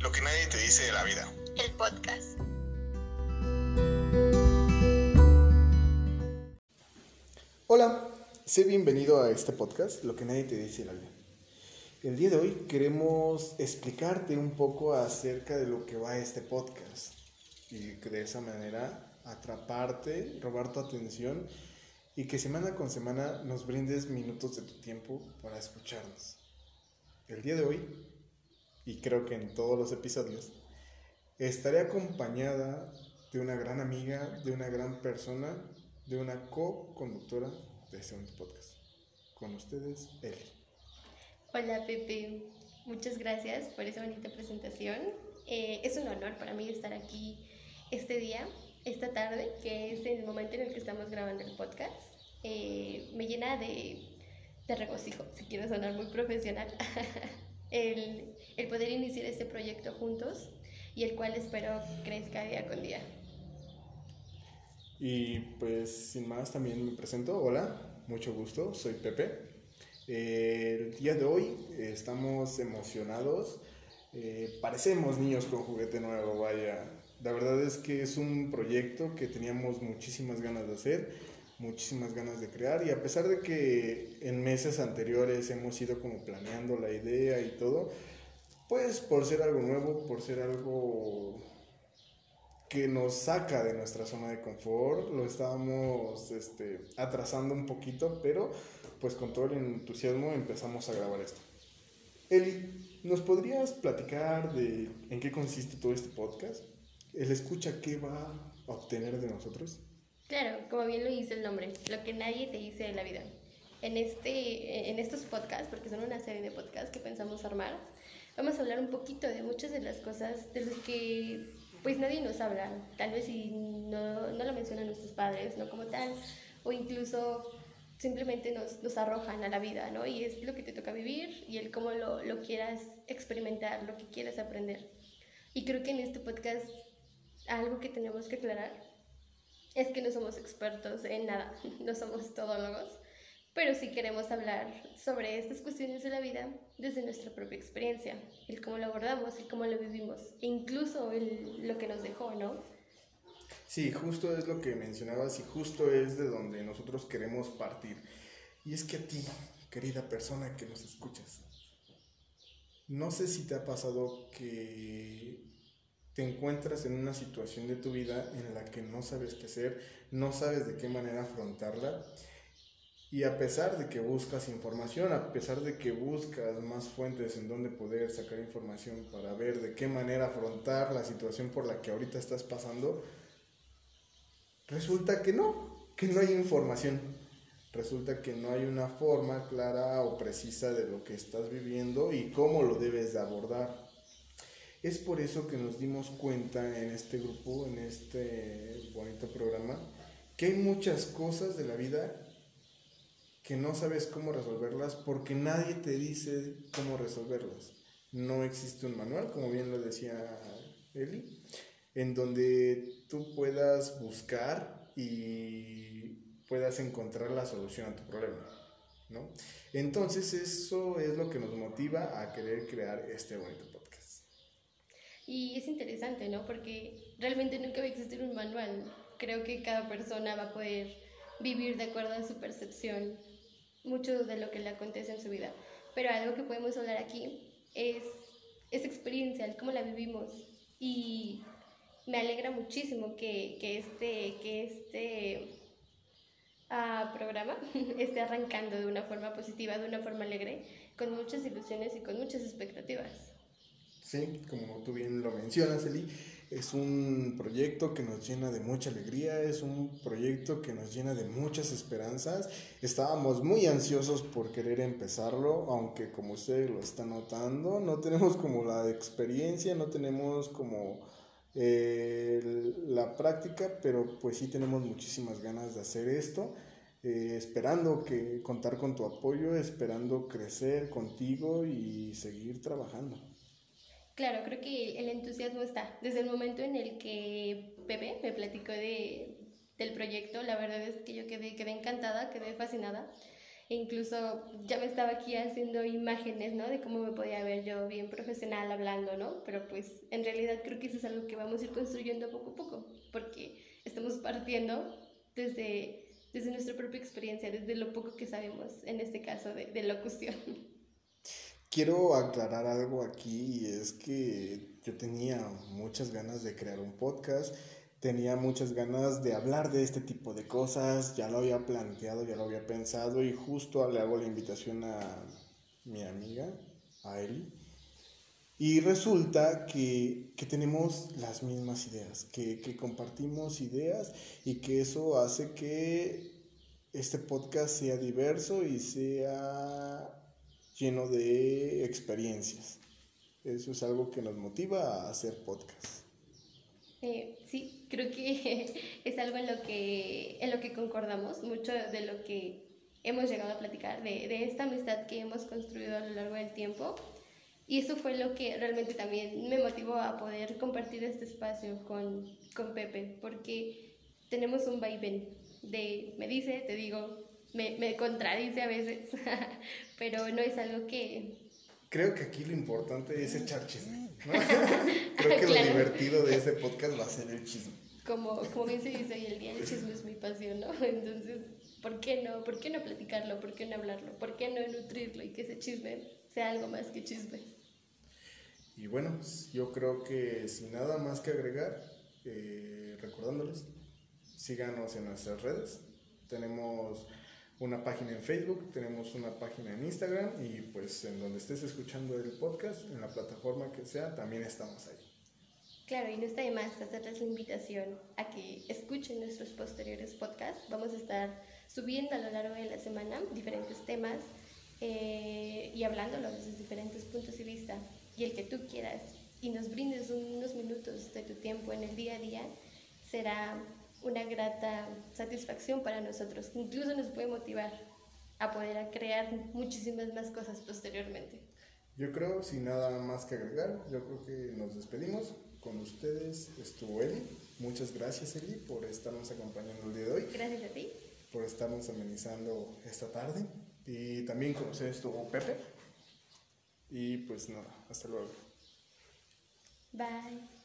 Lo que nadie te dice de la vida. El podcast. Hola, sé bienvenido a este podcast, Lo que nadie te dice de la vida. El día de hoy queremos explicarte un poco acerca de lo que va este podcast y que de esa manera atraparte, robar tu atención y que semana con semana nos brindes minutos de tu tiempo para escucharnos. El día de hoy, y creo que en todos los episodios, estaré acompañada de una gran amiga, de una gran persona, de una co-conductora de este podcast. Con ustedes, Eli. Hola Pepe, muchas gracias por esa bonita presentación. Eh, es un honor para mí estar aquí este día, esta tarde, que es el momento en el que estamos grabando el podcast. Eh, me llena de, de, regocijo, si quiero sonar muy profesional, el, el poder iniciar este proyecto juntos y el cual espero crezca día con día. Y pues sin más también me presento. Hola, mucho gusto, soy Pepe. El día de hoy estamos emocionados. Eh, parecemos niños con juguete nuevo, vaya. La verdad es que es un proyecto que teníamos muchísimas ganas de hacer, muchísimas ganas de crear y a pesar de que en meses anteriores hemos ido como planeando la idea y todo, pues por ser algo nuevo, por ser algo que nos saca de nuestra zona de confort, lo estábamos este, atrasando un poquito, pero pues con todo el entusiasmo empezamos a grabar esto. Eli, ¿nos podrías platicar de en qué consiste todo este podcast? ¿El escucha qué va a obtener de nosotros? Claro, como bien lo dice el nombre, lo que nadie te dice de la vida. En, este, en estos podcasts, porque son una serie de podcasts que pensamos armar, vamos a hablar un poquito de muchas de las cosas de las que pues nadie nos habla, tal vez si no, no lo mencionan nuestros padres, no como tal, o incluso simplemente nos, nos, arrojan a la vida, ¿no? Y es lo que te toca vivir y el cómo lo, lo quieras experimentar, lo que quieras aprender. Y creo que en este podcast algo que tenemos que aclarar es que no somos expertos en nada, no somos todólogos, pero sí queremos hablar sobre estas cuestiones de la vida desde nuestra propia experiencia, el cómo lo abordamos, y cómo lo vivimos, e incluso el, lo que nos dejó, ¿no? Sí, justo es lo que mencionabas y justo es de donde nosotros queremos partir. Y es que a ti, querida persona que nos escuchas, no sé si te ha pasado que te encuentras en una situación de tu vida en la que no sabes qué hacer, no sabes de qué manera afrontarla y a pesar de que buscas información, a pesar de que buscas más fuentes en donde poder sacar información para ver de qué manera afrontar la situación por la que ahorita estás pasando, resulta que no, que no hay información. Resulta que no hay una forma clara o precisa de lo que estás viviendo y cómo lo debes de abordar. Es por eso que nos dimos cuenta en este grupo, en este bonito programa, que hay muchas cosas de la vida que no sabes cómo resolverlas porque nadie te dice cómo resolverlas. No existe un manual, como bien lo decía Eli, en donde tú puedas buscar y puedas encontrar la solución a tu problema. ¿no? Entonces eso es lo que nos motiva a querer crear este bonito. Y es interesante, ¿no? Porque realmente nunca va a existir un manual. Creo que cada persona va a poder vivir de acuerdo a su percepción mucho de lo que le acontece en su vida. Pero algo que podemos hablar aquí es esa experiencia, cómo la vivimos. Y me alegra muchísimo que, que este, que este uh, programa esté arrancando de una forma positiva, de una forma alegre, con muchas ilusiones y con muchas expectativas. Sí, como tú bien lo mencionas, Eli, es un proyecto que nos llena de mucha alegría, es un proyecto que nos llena de muchas esperanzas. Estábamos muy ansiosos por querer empezarlo, aunque como ustedes lo están notando, no tenemos como la experiencia, no tenemos como eh, la práctica, pero pues sí tenemos muchísimas ganas de hacer esto. Eh, esperando que contar con tu apoyo, esperando crecer contigo y seguir trabajando. Claro, creo que el entusiasmo está. Desde el momento en el que Pepe me platicó de, del proyecto, la verdad es que yo quedé, quedé encantada, quedé fascinada. E incluso ya me estaba aquí haciendo imágenes, ¿no? De cómo me podía ver yo bien profesional hablando, ¿no? Pero pues en realidad creo que eso es algo que vamos a ir construyendo poco a poco, porque estamos partiendo desde, desde nuestra propia experiencia, desde lo poco que sabemos, en este caso de, de locución. Quiero aclarar algo aquí y es que yo tenía muchas ganas de crear un podcast tenía muchas ganas de hablar de este tipo de cosas, ya lo había planteado, ya lo había pensado y justo le hago la invitación a mi amiga, a Eli. Y resulta que, tenemos las mismas ideas, que, que compartimos ideas y que eso hace que este podcast sea diverso y sea lleno de experiencias. Eso es algo que nos motiva a hacer podcast. Eh, sí, creo que es algo en lo que, en lo que concordamos, mucho de lo que hemos llegado a platicar, de, de esta amistad que hemos construido a lo largo del tiempo. Y eso fue lo que realmente también me motivó a poder compartir este espacio con, con Pepe, porque tenemos un vaivén de me dice, te digo, me, me contradice a veces, pero no es algo que... Creo que aquí lo importante es echar chisme. Creo que lo divertido de este podcast va a ser el chisme. Como, como bien se dice hoy el día, el chisme es mi pasión, ¿no? Entonces, ¿por qué no? ¿Por qué no platicarlo? ¿Por qué no hablarlo? ¿Por qué no nutrirlo y que ese chisme sea algo más que chisme? Y bueno, yo creo que sin nada más que agregar, eh, recordándoles, síganos en nuestras redes. Tenemos una página en Facebook, tenemos una página en Instagram y pues en donde estés escuchando el podcast, en la plataforma que sea, también estamos ahí. Claro, y no está de más hacerles la invitación a que escuchen nuestros posteriores podcasts. Vamos a estar subiendo a lo largo de la semana diferentes temas eh, y hablándolo desde diferentes puntos de vista. Y el que tú quieras y nos brindes unos minutos de tu tiempo en el día a día será una grata satisfacción para nosotros. Incluso nos puede motivar a poder crear muchísimas más cosas posteriormente. Yo creo, sin nada más que agregar, yo creo que nos despedimos. Con ustedes estuvo Eli. Muchas gracias, Eli, por estarnos acompañando el día de hoy. Gracias a ti. Por estarnos amenizando esta tarde. Y también con ustedes estuvo Pepe. Y pues nada, hasta luego. Bye.